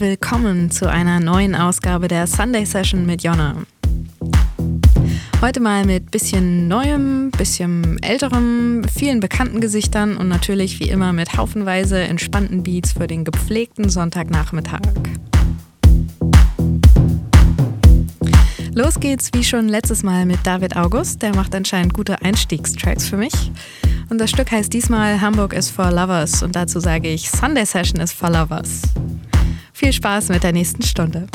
Willkommen zu einer neuen Ausgabe der Sunday Session mit Jonna. Heute mal mit bisschen neuem, bisschen älterem, vielen bekannten Gesichtern und natürlich wie immer mit haufenweise entspannten Beats für den gepflegten Sonntagnachmittag. Los geht's wie schon letztes Mal mit David August, der macht anscheinend gute Einstiegstracks für mich. Und das Stück heißt diesmal Hamburg is for Lovers und dazu sage ich Sunday Session is for Lovers. Viel Spaß mit der nächsten Stunde.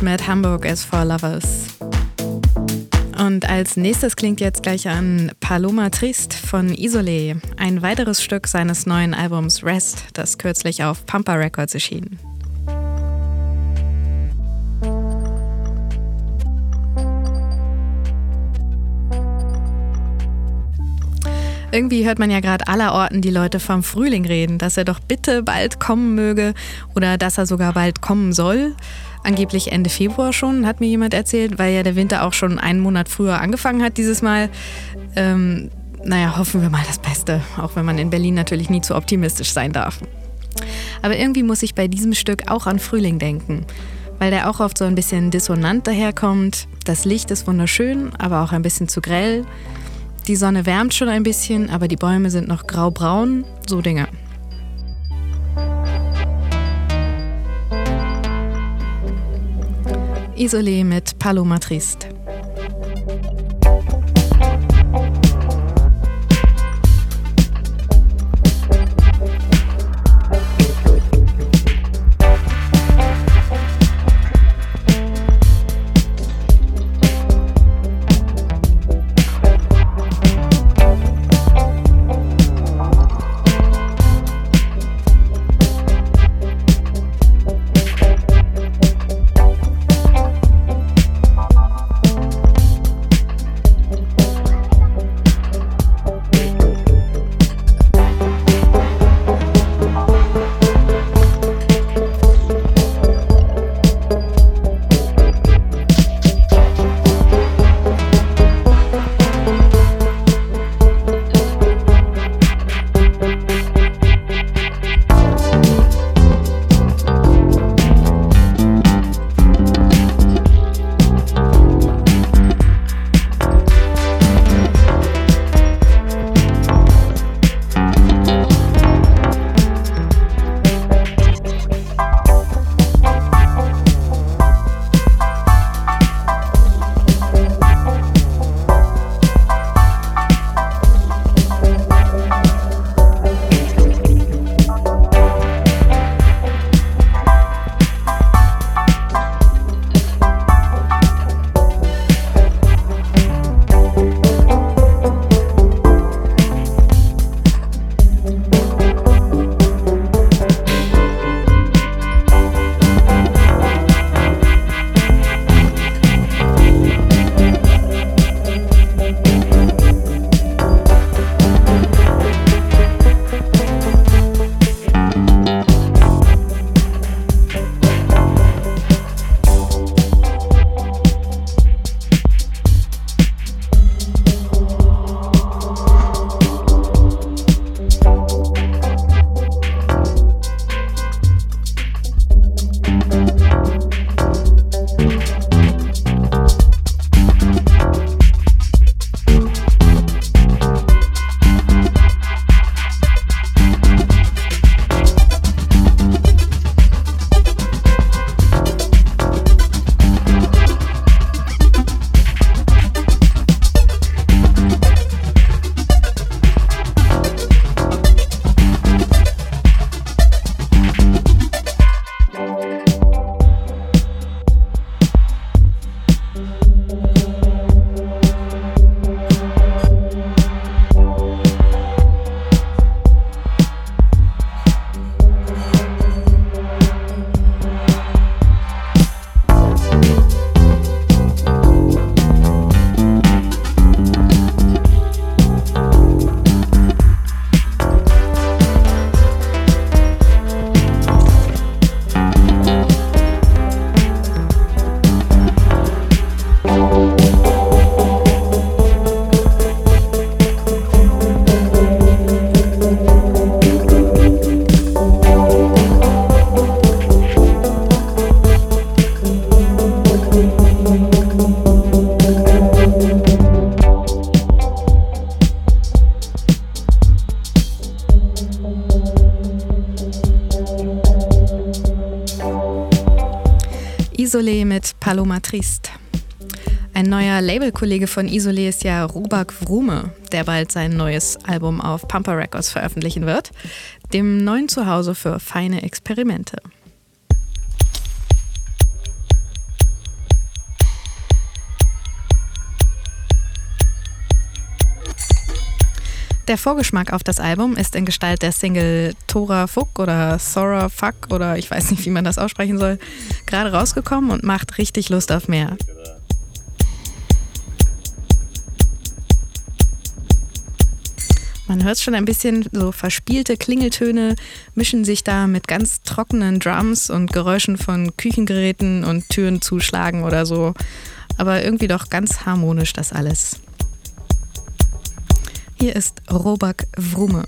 Mit Hamburg is for Lovers. Und als nächstes klingt jetzt gleich an Paloma Trist von Isolé, ein weiteres Stück seines neuen Albums Rest, das kürzlich auf Pampa Records erschien. Irgendwie hört man ja gerade aller Orten die Leute vom Frühling reden, dass er doch bitte bald kommen möge oder dass er sogar bald kommen soll. Angeblich Ende Februar schon, hat mir jemand erzählt, weil ja der Winter auch schon einen Monat früher angefangen hat dieses Mal. Ähm, naja, hoffen wir mal das Beste, auch wenn man in Berlin natürlich nie zu optimistisch sein darf. Aber irgendwie muss ich bei diesem Stück auch an Frühling denken, weil der auch oft so ein bisschen dissonant daherkommt. Das Licht ist wunderschön, aber auch ein bisschen zu grell. Die Sonne wärmt schon ein bisschen, aber die Bäume sind noch graubraun, so Dinge. Isolé mit Paloma Trist. Paloma Trist. Ein neuer Labelkollege von Isolé ist ja Rubak Vrume, der bald sein neues Album auf Pampa Records veröffentlichen wird, dem neuen Zuhause für feine Experimente. Der Vorgeschmack auf das Album ist in Gestalt der Single Tora Fuck oder Thora Fuck oder ich weiß nicht, wie man das aussprechen soll, gerade rausgekommen und macht richtig Lust auf mehr. Man hört schon ein bisschen, so verspielte Klingeltöne mischen sich da mit ganz trockenen Drums und Geräuschen von Küchengeräten und Türen zuschlagen oder so. Aber irgendwie doch ganz harmonisch das alles. Hier ist Robak Wrume.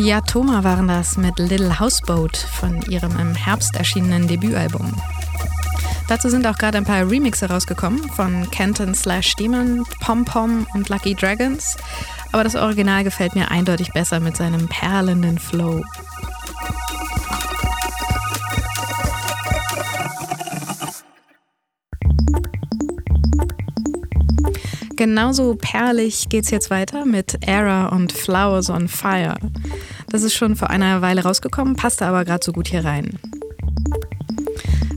Yatoma waren das mit Little Houseboat von ihrem im Herbst erschienenen Debütalbum. Dazu sind auch gerade ein paar Remixe rausgekommen von Kenton Slash Demon, Pom Pom und Lucky Dragons. Aber das Original gefällt mir eindeutig besser mit seinem perlenden Flow. Genauso perlig geht's jetzt weiter mit Era und Flowers on Fire. Das ist schon vor einer Weile rausgekommen, passte aber gerade so gut hier rein.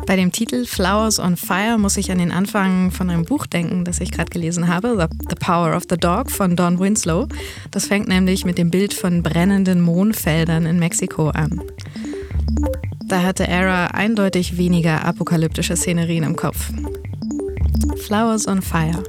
Bei dem Titel Flowers on Fire muss ich an den Anfang von einem Buch denken, das ich gerade gelesen habe, The Power of the Dog von Don Winslow. Das fängt nämlich mit dem Bild von brennenden Mohnfeldern in Mexiko an. Da hatte Era eindeutig weniger apokalyptische Szenerien im Kopf. Flowers on Fire.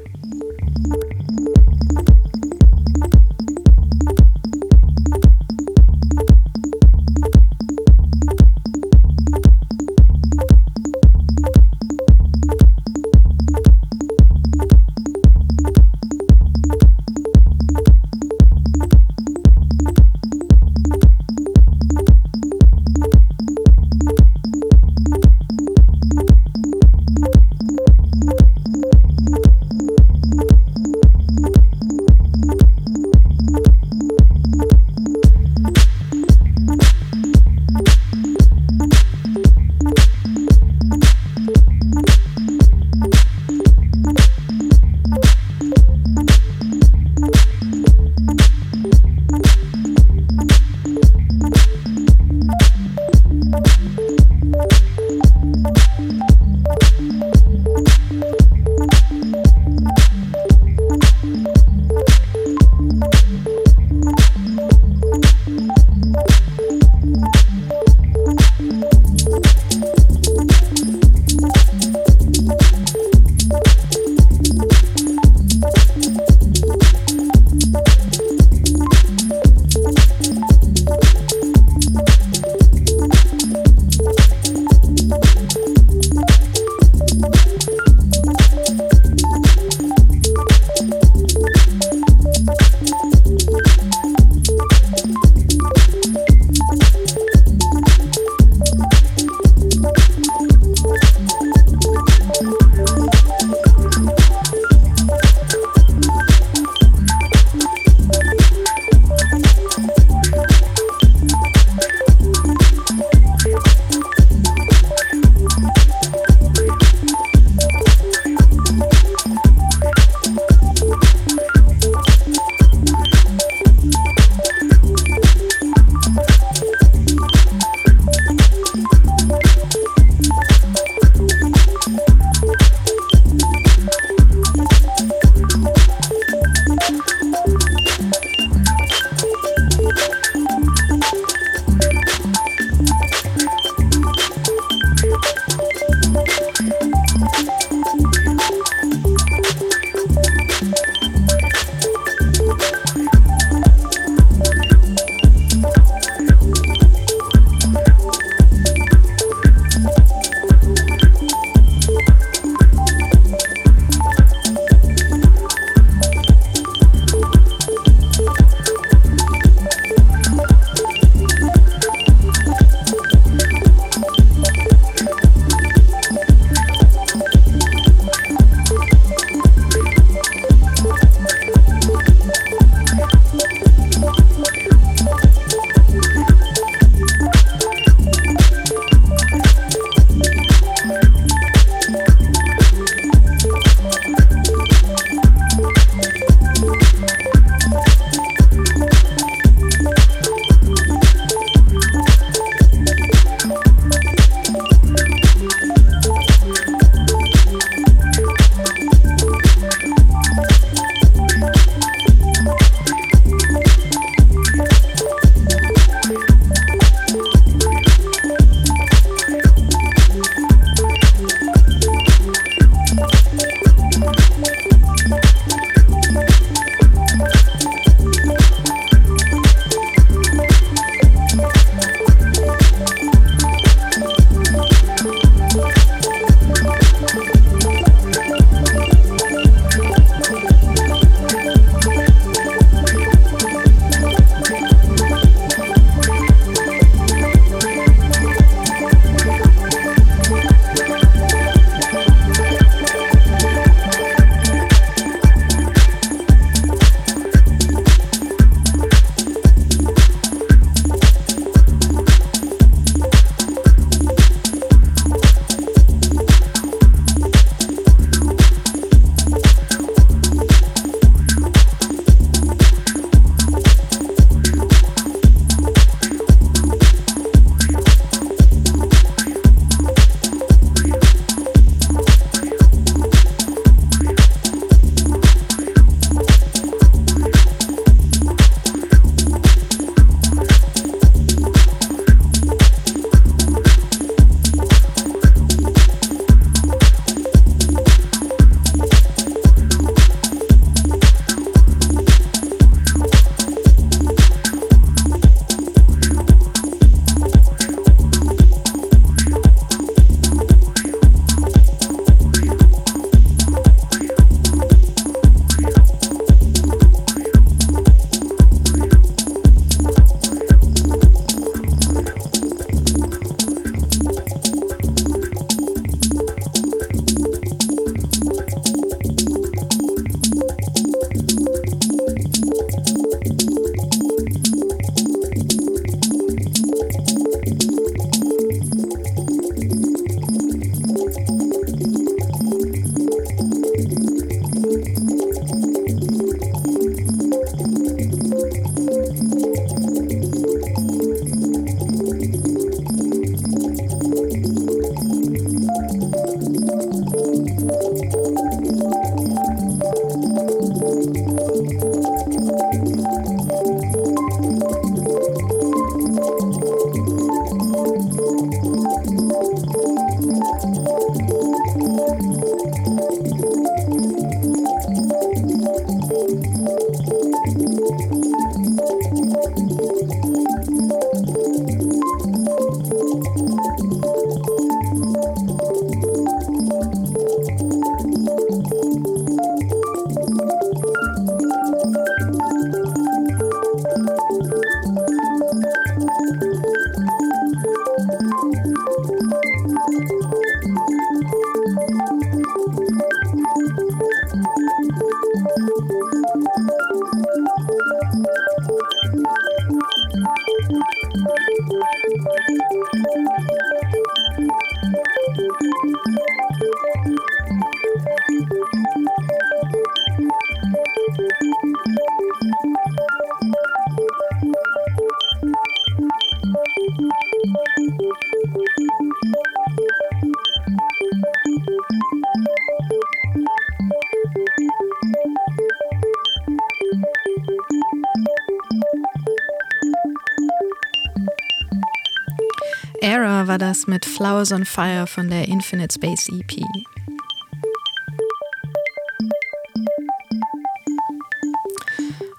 Das mit Flowers on Fire von der Infinite Space EP.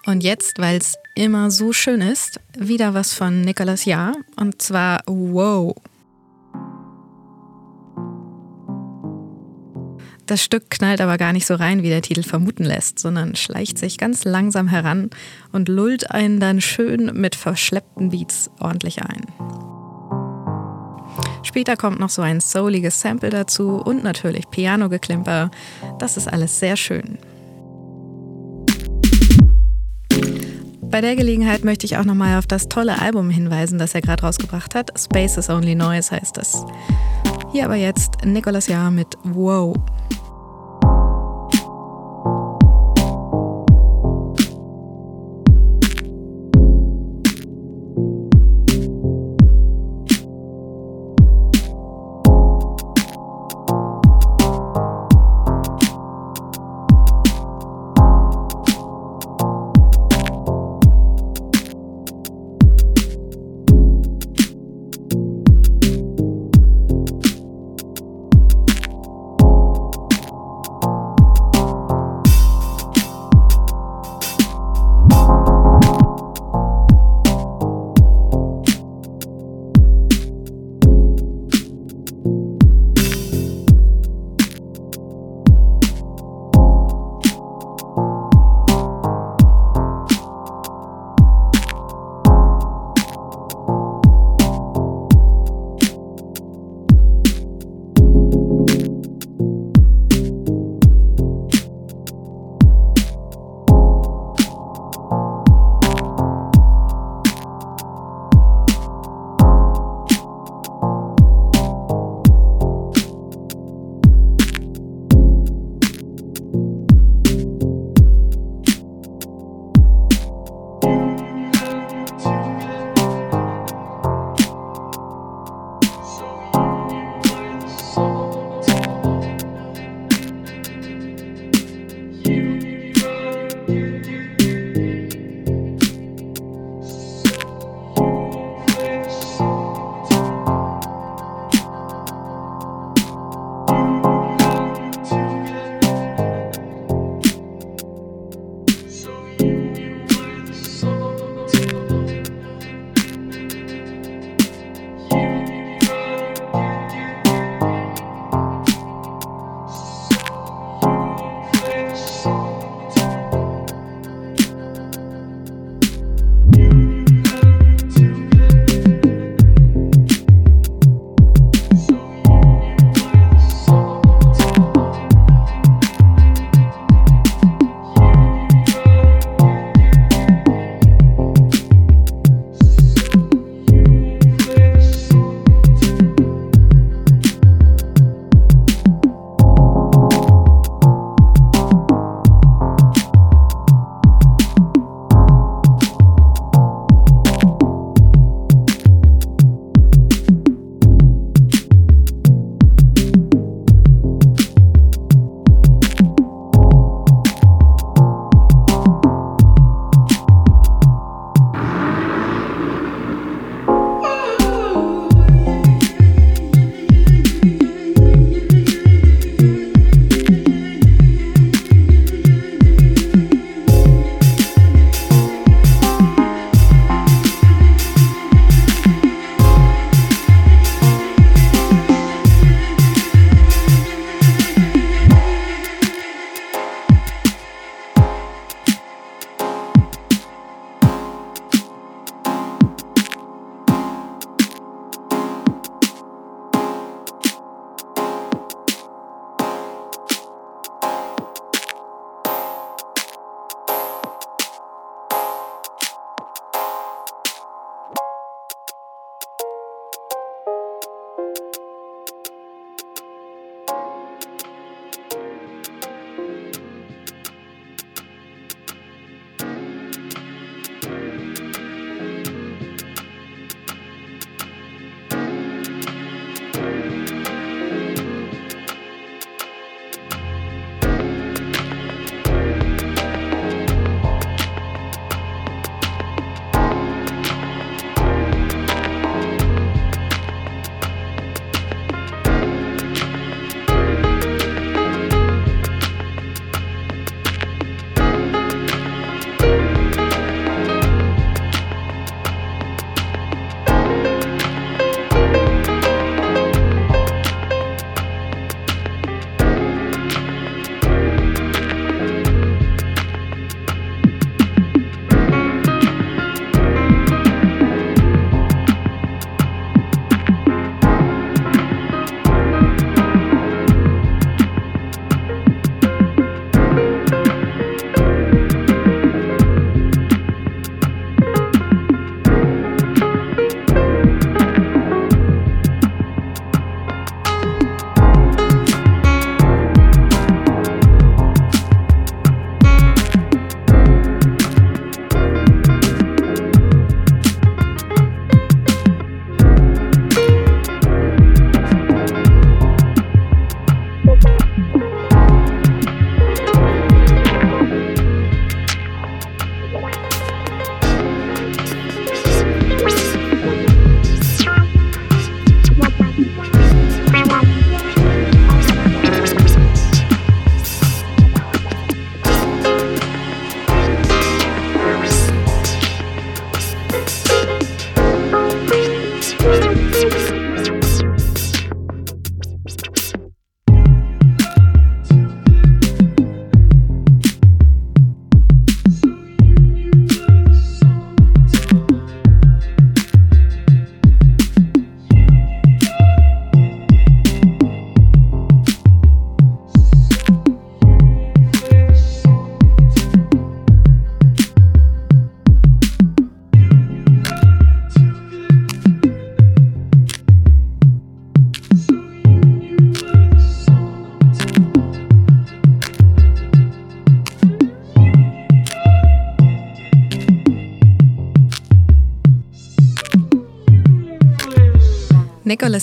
Und jetzt, weil es immer so schön ist, wieder was von Nicolas Jahr und zwar Wow. Das Stück knallt aber gar nicht so rein, wie der Titel vermuten lässt, sondern schleicht sich ganz langsam heran und lullt einen dann schön mit verschleppten Beats ordentlich ein. Später kommt noch so ein souliges Sample dazu und natürlich Piano-Geklimper. Das ist alles sehr schön. Bei der Gelegenheit möchte ich auch nochmal auf das tolle Album hinweisen, das er gerade rausgebracht hat. Space is Only Noise heißt es. Hier aber jetzt Nicolas Jahr mit Wow.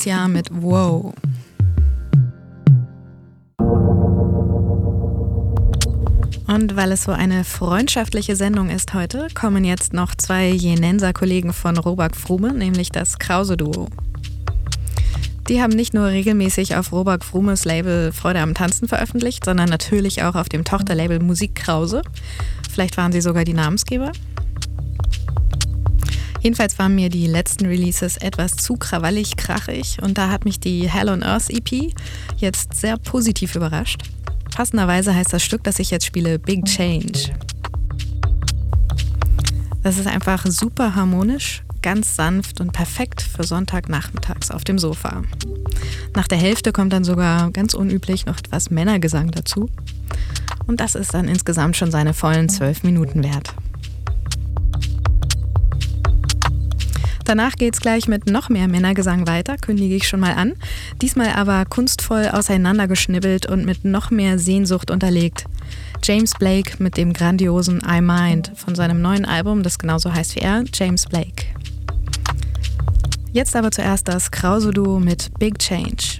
Nicholas Jahr mit Wow. Und weil es so eine freundschaftliche Sendung ist heute, kommen jetzt noch zwei Jenenser-Kollegen von Robak Frume, nämlich das Krause-Duo. Die haben nicht nur regelmäßig auf Robak Frumes Label Freude am Tanzen veröffentlicht, sondern natürlich auch auf dem Tochterlabel Musik Krause. Vielleicht waren sie sogar die Namensgeber. Jedenfalls waren mir die letzten Releases etwas zu krawallig krachig und da hat mich die Hell on Earth EP jetzt sehr positiv überrascht. Passenderweise heißt das Stück, das ich jetzt spiele, Big Change. Das ist einfach super harmonisch, ganz sanft und perfekt für Sonntagnachmittags auf dem Sofa. Nach der Hälfte kommt dann sogar ganz unüblich noch etwas Männergesang dazu. Und das ist dann insgesamt schon seine vollen zwölf Minuten wert. Danach geht's gleich mit noch mehr Männergesang weiter, kündige ich schon mal an. Diesmal aber kunstvoll auseinandergeschnibbelt und mit noch mehr Sehnsucht unterlegt. James Blake mit dem grandiosen I Mind von seinem neuen Album, das genauso heißt wie er, James Blake. Jetzt aber zuerst das Krause-Duo mit Big Change.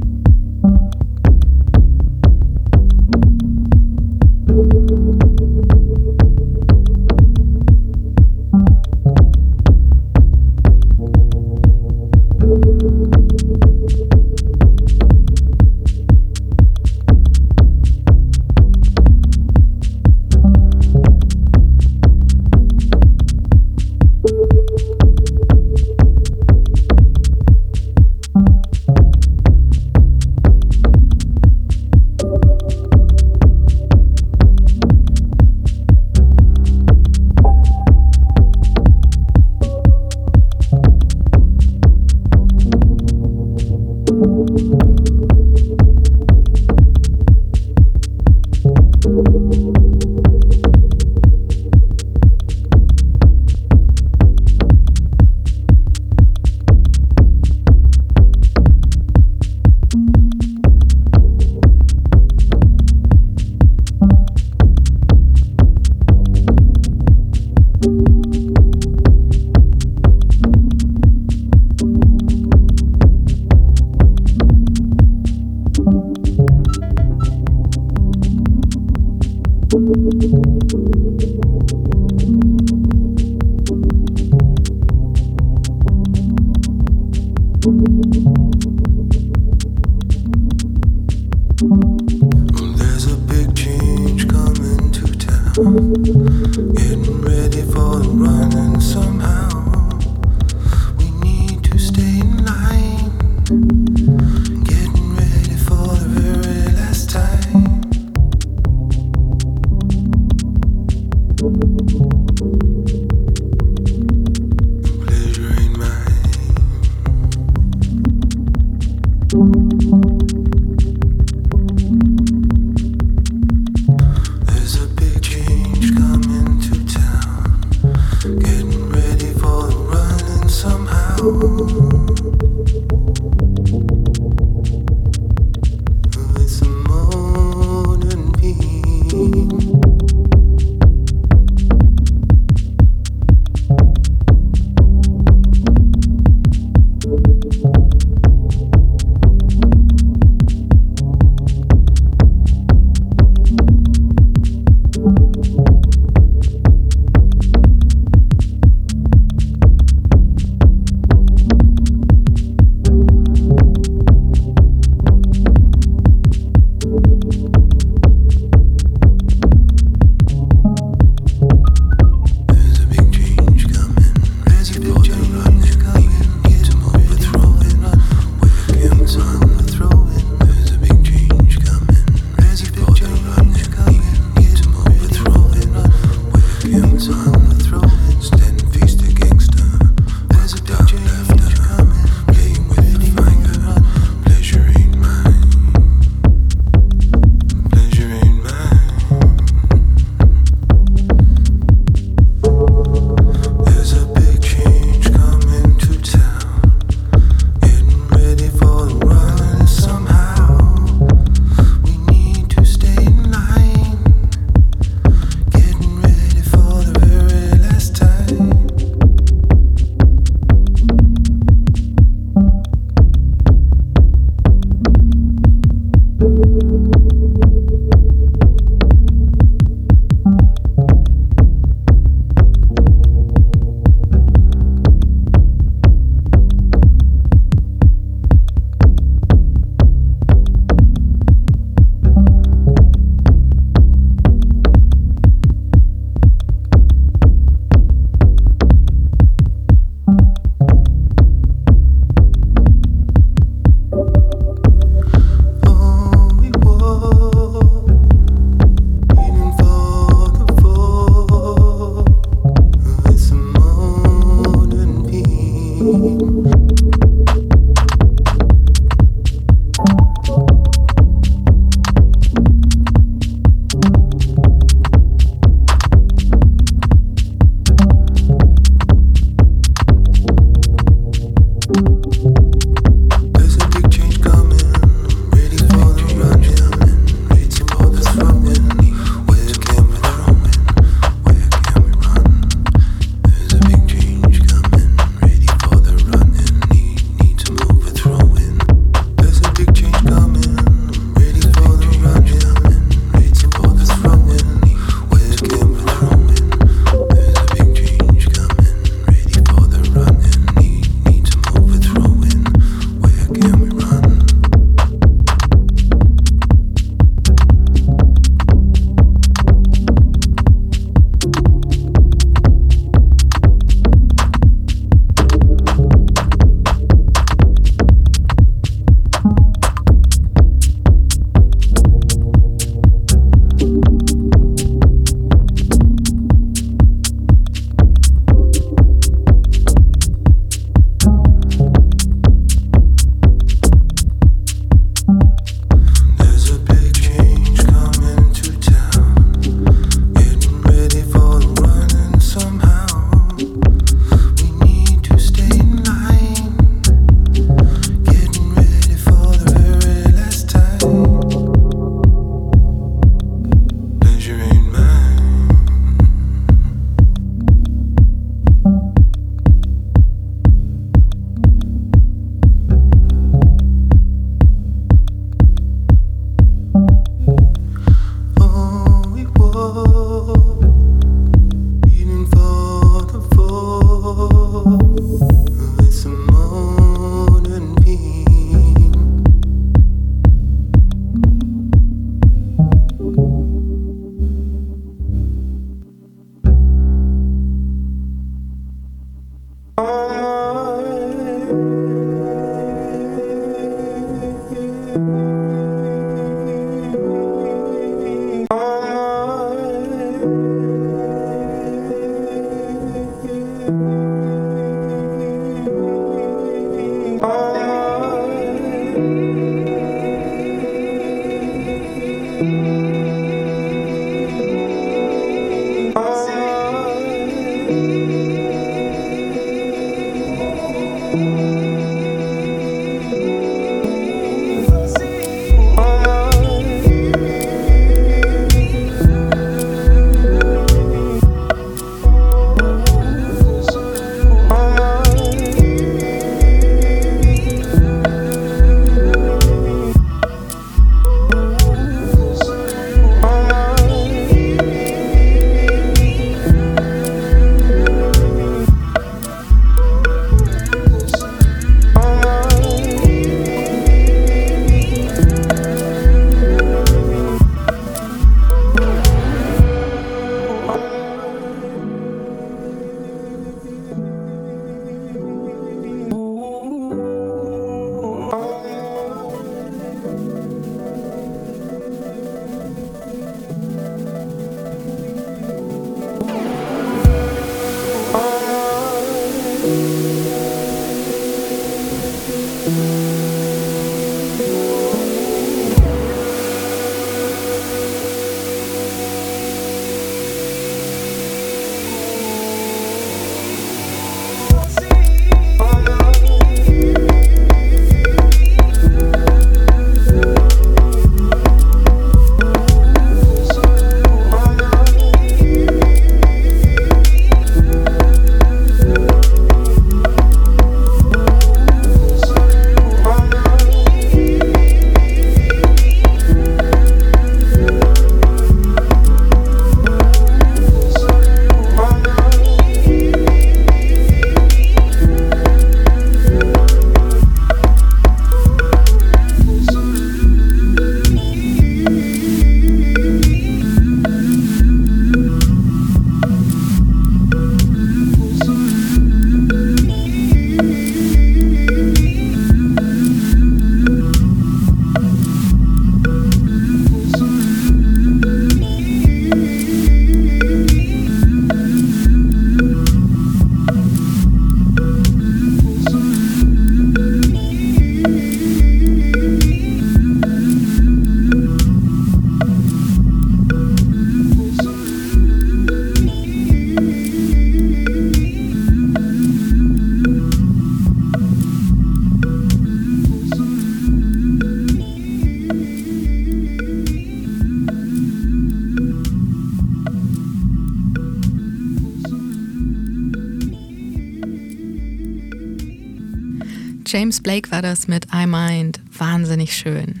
Blake war das mit I Mind wahnsinnig schön.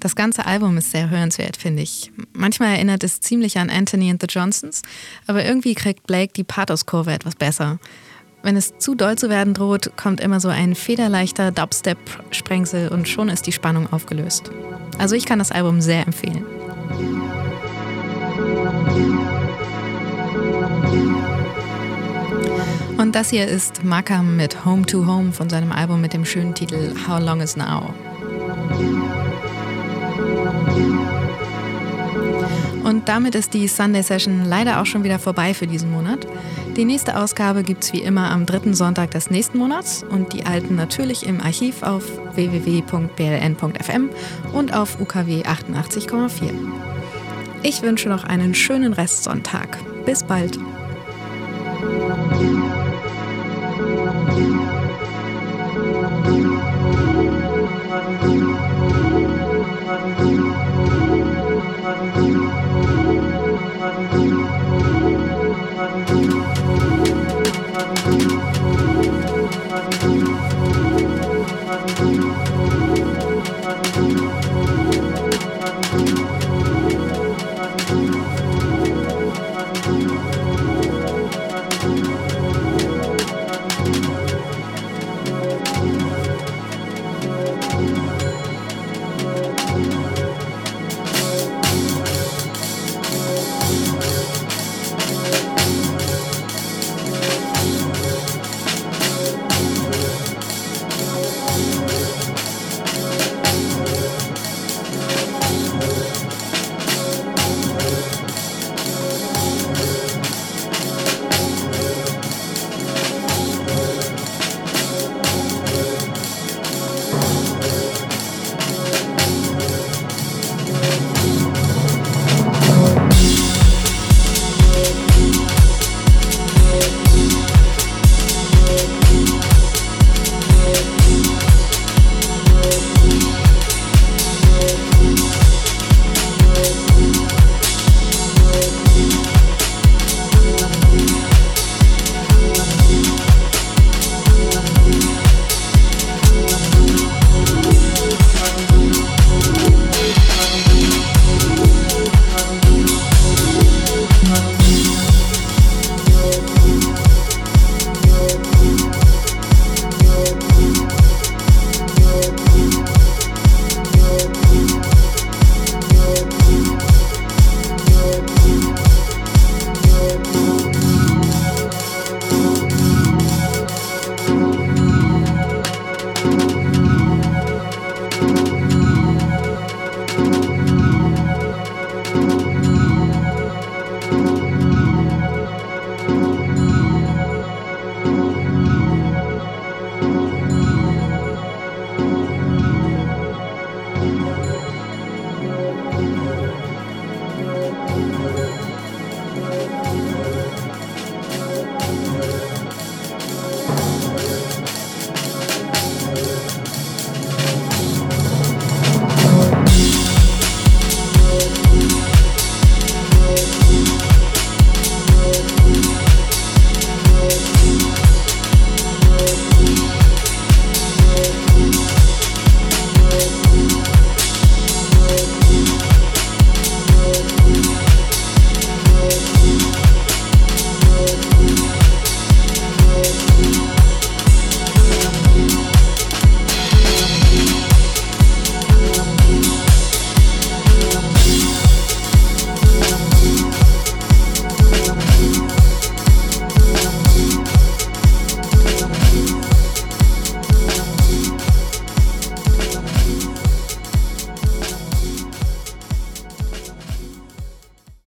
Das ganze Album ist sehr hörenswert, finde ich. Manchmal erinnert es ziemlich an Anthony and the Johnsons, aber irgendwie kriegt Blake die Pathos-Kurve etwas besser. Wenn es zu doll zu werden droht, kommt immer so ein federleichter Dubstep-Sprengsel und schon ist die Spannung aufgelöst. Also ich kann das Album sehr empfehlen. Und das hier ist Makam mit Home to Home von seinem Album mit dem schönen Titel How Long Is Now. Und damit ist die Sunday Session leider auch schon wieder vorbei für diesen Monat. Die nächste Ausgabe gibt es wie immer am dritten Sonntag des nächsten Monats und die alten natürlich im Archiv auf www.bln.fm und auf UKW 88,4. Ich wünsche noch einen schönen Restsonntag. Bis bald.